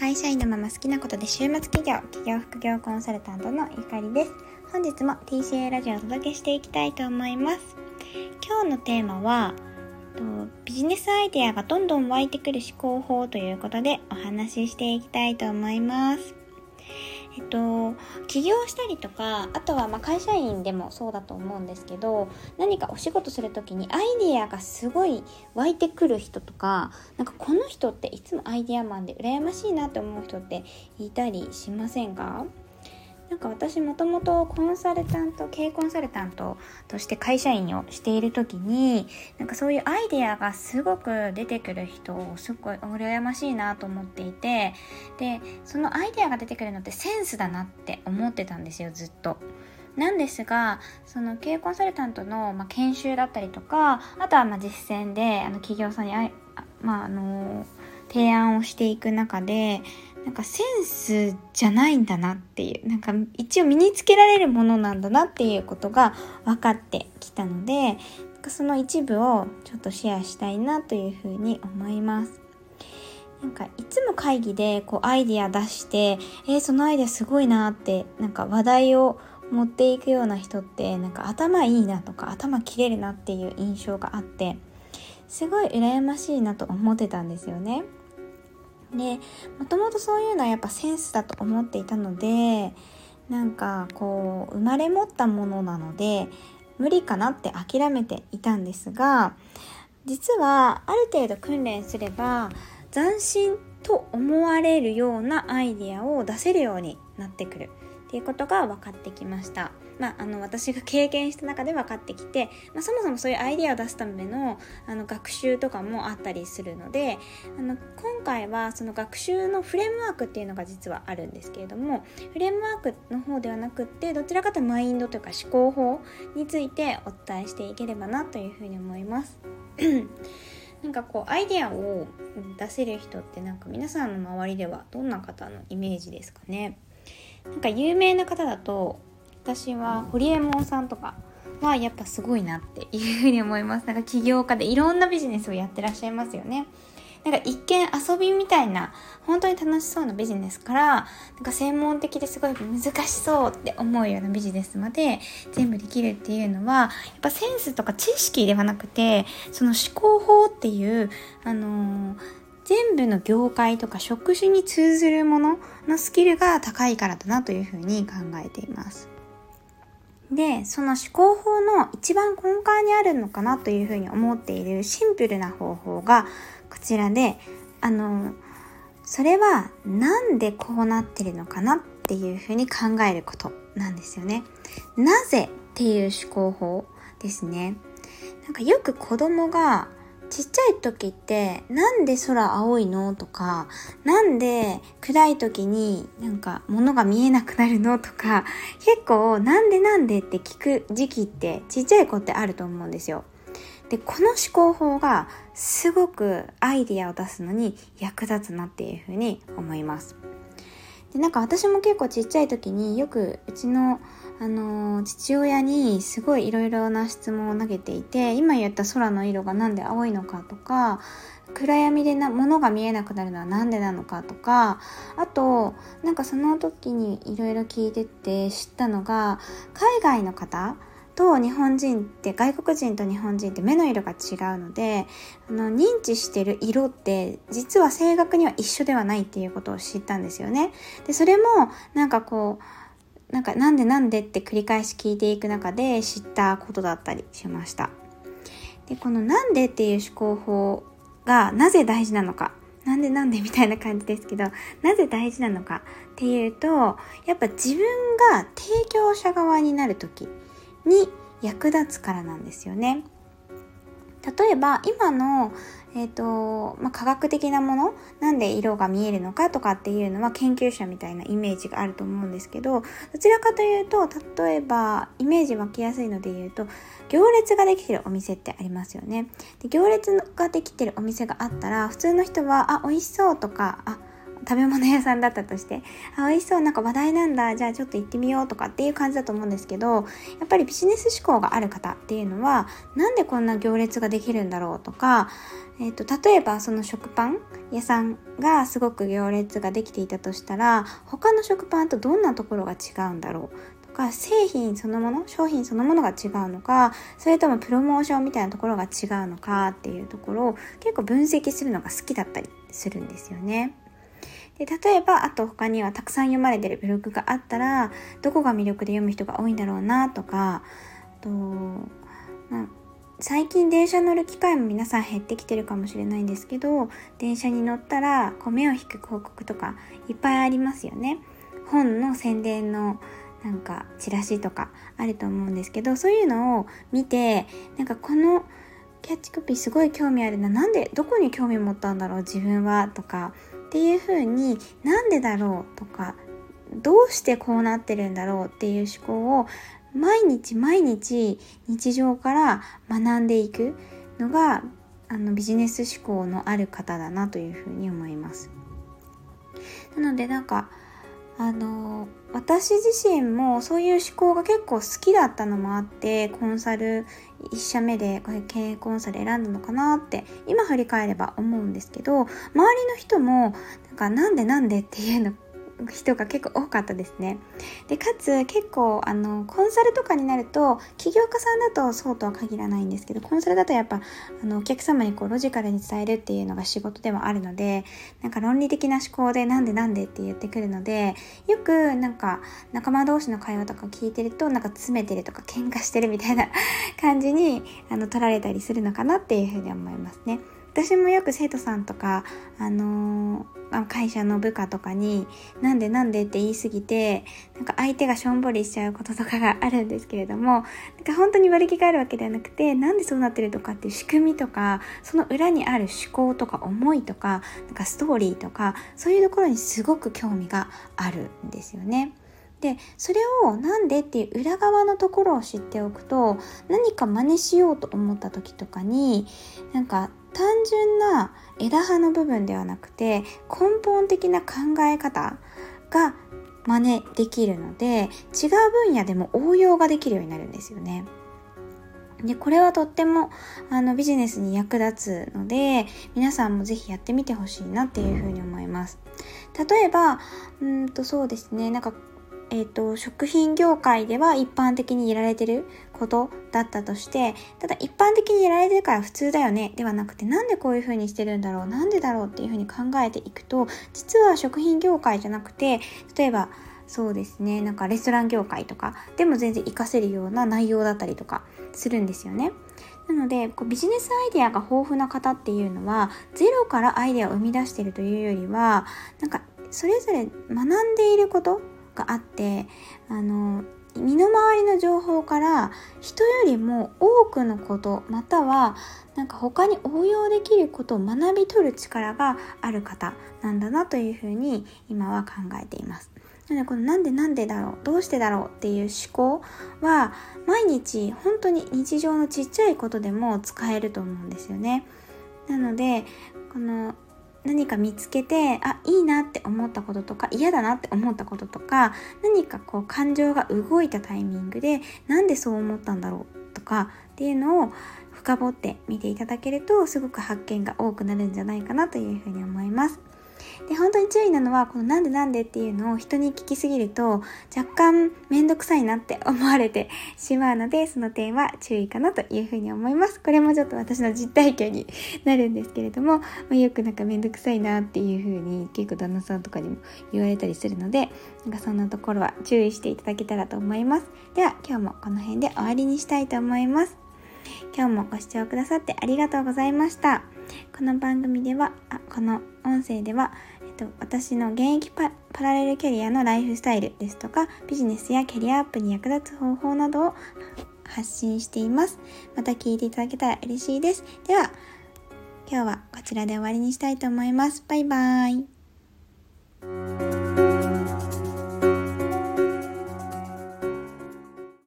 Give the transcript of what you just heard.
会社員のまま好きなことで週末企業企業副業コンサルタントのゆかりです。本日も TCA ラジオをお届けしていきたいと思います。今日のテーマはビジネスアイデアがどんどん湧いてくる思考法ということでお話ししていきたいと思います。えっと、起業したりとかあとはま会社員でもそうだと思うんですけど何かお仕事する時にアイディアがすごい湧いてくる人とかなんかこの人っていつもアイデアマンで羨ましいなって思う人っていたりしませんか？なんか私もともとコンサルタント経営コンサルタントとして会社員をしている時になんかそういうアイデアがすごく出てくる人をすごい羨ましいなと思っていてでそのアイデアが出てくるのってセンスだなって思ってたんですよずっと。なんですがその経営コンサルタントの、まあ、研修だったりとかあとはま実践であの企業さんにあ、まあ、あの提案をしていく中でなんかセンスじゃないんだなっていうなんか一応身につけられるものなんだなっていうことが分かってきたのでその一部をちょっとシェアしたいなというふうに思います。なんかいつも会議でこうアイディア出してえー、そのアイデアすごいなってなんか話題を持っていくような人ってなんか頭いいなとか頭切れるなっていう印象があってすごい羨ましいなと思ってたんですよね。でもともとそういうのはやっぱセンスだと思っていたのでなんかこう生まれ持ったものなので無理かなって諦めていたんですが実はある程度訓練すれば斬新と思われるようなアイディアを出せるようになってくるっていうことが分かってきました。まあ、あの私が経験した中で分かってきて、まあ、そもそもそういうアイデアを出すためのあの学習とかもあったりするのであの今回はその学習のフレームワークっていうのが実はあるんですけれどもフレームワークの方ではなくってどちらかというとマインドというか思考法についてお伝えしていければなというふうに思います。なんかこうアイデアを出せる人ってなんか皆さんの周りではどんな方のイメージですかね？なんか有名な方だと私はホリエモンさんとかはやっぱすごいなっていうふうに思いますなんか起業家でいろんなビジネスをやってらっしゃいますよねなんか一見遊びみたいな本当に楽しそうなビジネスからなんか専門的ですごい難しそうって思うようなビジネスまで全部できるっていうのはやっぱセンスとか知識ではなくてその思考法っていうあのー全部の業界とか職種に通ずるもののスキルが高いからだなというふうに考えています。で、その思考法の一番根幹にあるのかなというふうに思っているシンプルな方法がこちらで、あの、それはなんでこうなってるのかなっていうふうに考えることなんですよね。なぜっていう思考法ですね。なんかよく子供がちっちゃい時ってなんで空青いの？とかなんで暗い時になんか物が見えなくなるの？とか結構なんでなんでって聞く時期ってちっちゃい子ってあると思うんですよ。でこの思考法がすごくアイディアを出すのに役立つなっていうふうに思います。でなんか私も結構ちっちゃい時によくうちのあの父親にすごいいろいろな質問を投げていて今言った空の色が何で青いのかとか暗闇でな物が見えなくなるのは何でなのかとかあとなんかその時にいろいろ聞いてて知ったのが海外の方と日本人って外国人と日本人って目の色が違うのであの認知してる色って実は正確には一緒ではないっていうことを知ったんですよね。でそれもなんかこうなんかなんでなんでって繰り返し聞いていく中で知ったことだったりしました。で、このなんでっていう思考法がなぜ大事なのか。なんでなんでみたいな感じですけど、なぜ大事なのかっていうと、やっぱ自分が提供者側になる時に役立つからなんですよね。例えば今のえーとまあ、科学的なものなんで色が見えるのかとかっていうのは研究者みたいなイメージがあると思うんですけどどちらかというと例えばイメージ湧きやすいので言うと行列ができてるお店ってありますよねで行列ができてるお店があったら普通の人はあ美味しそうとかあ食べ物屋さんだったとしてあ美味しそうなんか話題なんだじゃあちょっと行ってみようとかっていう感じだと思うんですけどやっぱりビジネス志向がある方っていうのはなんでこんな行列ができるんだろうとか、えーと、例えばその食パン屋さんがすごく行列ができていたとしたら他の食パンとどんなところが違うんだろうとか製品そのもの商品そのものが違うのかそれともプロモーションみたいなところが違うのかっていうところを結構分析するのが好きだったりするんですよね。で例えばあと他にはたくさん読まれてるブログがあったらどこが魅力で読む人が多いんだろうなとかと、まあ、最近電車乗る機会も皆さん減ってきてるかもしれないんですけど電車に乗ったらこう目を引く広告とかいっぱいありますよね。本の宣伝のなんかチラシとかあると思うんですけどそういうのを見てなんかこのキャッチコピーすごい興味あるななんでどこに興味持ったんだろう自分はとかっていうふうになんでだろうとかどうしてこうなってるんだろうっていう思考を毎日毎日日常から学んでいくのがあのビジネス思考のある方だなというふうに思います。なのでなんかあの私自身もそういう思考が結構好きだったのもあってコンサル1社目でこれ経営コンサル選んだのかなって今振り返れば思うんですけど周りの人もなんかなんでなんでっていうの人が結構多かったですね。でかつ結構あのコンサルとかになると起業家さんだとそうとは限らないんですけどコンサルだとやっぱあのお客様にこうロジカルに伝えるっていうのが仕事でもあるのでなんか論理的な思考でなんでなんでって言ってくるのでよくなんか仲間同士の会話とか聞いてるとなんか詰めてるとか喧嘩してるみたいな感じにあの取られたりするのかなっていうふうに思いますね。私もよく生徒さんとか、あのー、会社の部下とかになんでなんでって言い過ぎてなんか相手がしょんぼりしちゃうこととかがあるんですけれどもなんか本当に悪気があるわけではなくてなんでそうなってるとかっていう仕組みとかその裏にある思考とか思いとかなんかストーリーとかそういうところにすごく興味があるんですよね。でそれをなんでっていう裏側のところを知っておくと何か真似しようと思った時とかになんか単純な枝葉の部分ではなくて根本的な考え方が真似できるので違う分野でも応用ができるようになるんですよね。で、これはとってもあのビジネスに役立つので、皆さんもぜひやってみてほしいなっていうふうに思います。例えば、うんとそうですね、なんかえ、ー、と、食品業界では一般的にやられてることだったとして、ただ一般的にやられてるから普通だよね、ではなくて、なんでこういう風にしてるんだろう、なんでだろうっていう風に考えていくと、実は食品業界じゃなくて、例えば、そうですね、なんかレストラン業界とかでも全然活かせるような内容だったりとかするんですよね。なのでこうビジネスアイデアが豊富な方っていうのはゼロからアイデアを生み出しているというよりはなんかそれぞれ学んでいることがあってあの身の回りの情報から人よりも多くのことまたはなんか他に応用できることを学び取る力がある方なんだなというふうに今は考えています。なのでこのなんでなんでだろうどうしてだろうっていう思考は毎日本当に日常のちっちゃいことでも使えると思うんですよね。なのでこの何か見つけてあいいなって思ったこととか嫌だなって思ったこととか何かこう感情が動いたタイミングでなんでそう思ったんだろうとかっていうのを深掘って見ていただけるとすごく発見が多くなるんじゃないかなというふうに思います。で本当に注意なのはこのなんでなんでっていうのを人に聞きすぎると若干めんどくさいなって思われてしまうのでその点は注意かなというふうに思います。これもちょっと私の実体験になるんですけれども、まあ、よくなんかめんどくさいなっていうふうに結構旦那さんとかにも言われたりするのでなんかそんなところは注意していただけたらと思います。では今日もこの辺で終わりにしたいと思います。今日もご視聴くださってありがとうございました。この番組では、あこの音声では、と、私の現役パラレルキャリアのライフスタイルですとか、ビジネスやキャリアアップに役立つ方法などを発信しています。また聞いていただけたら嬉しいです。では、今日はこちらで終わりにしたいと思います。バイバーイ。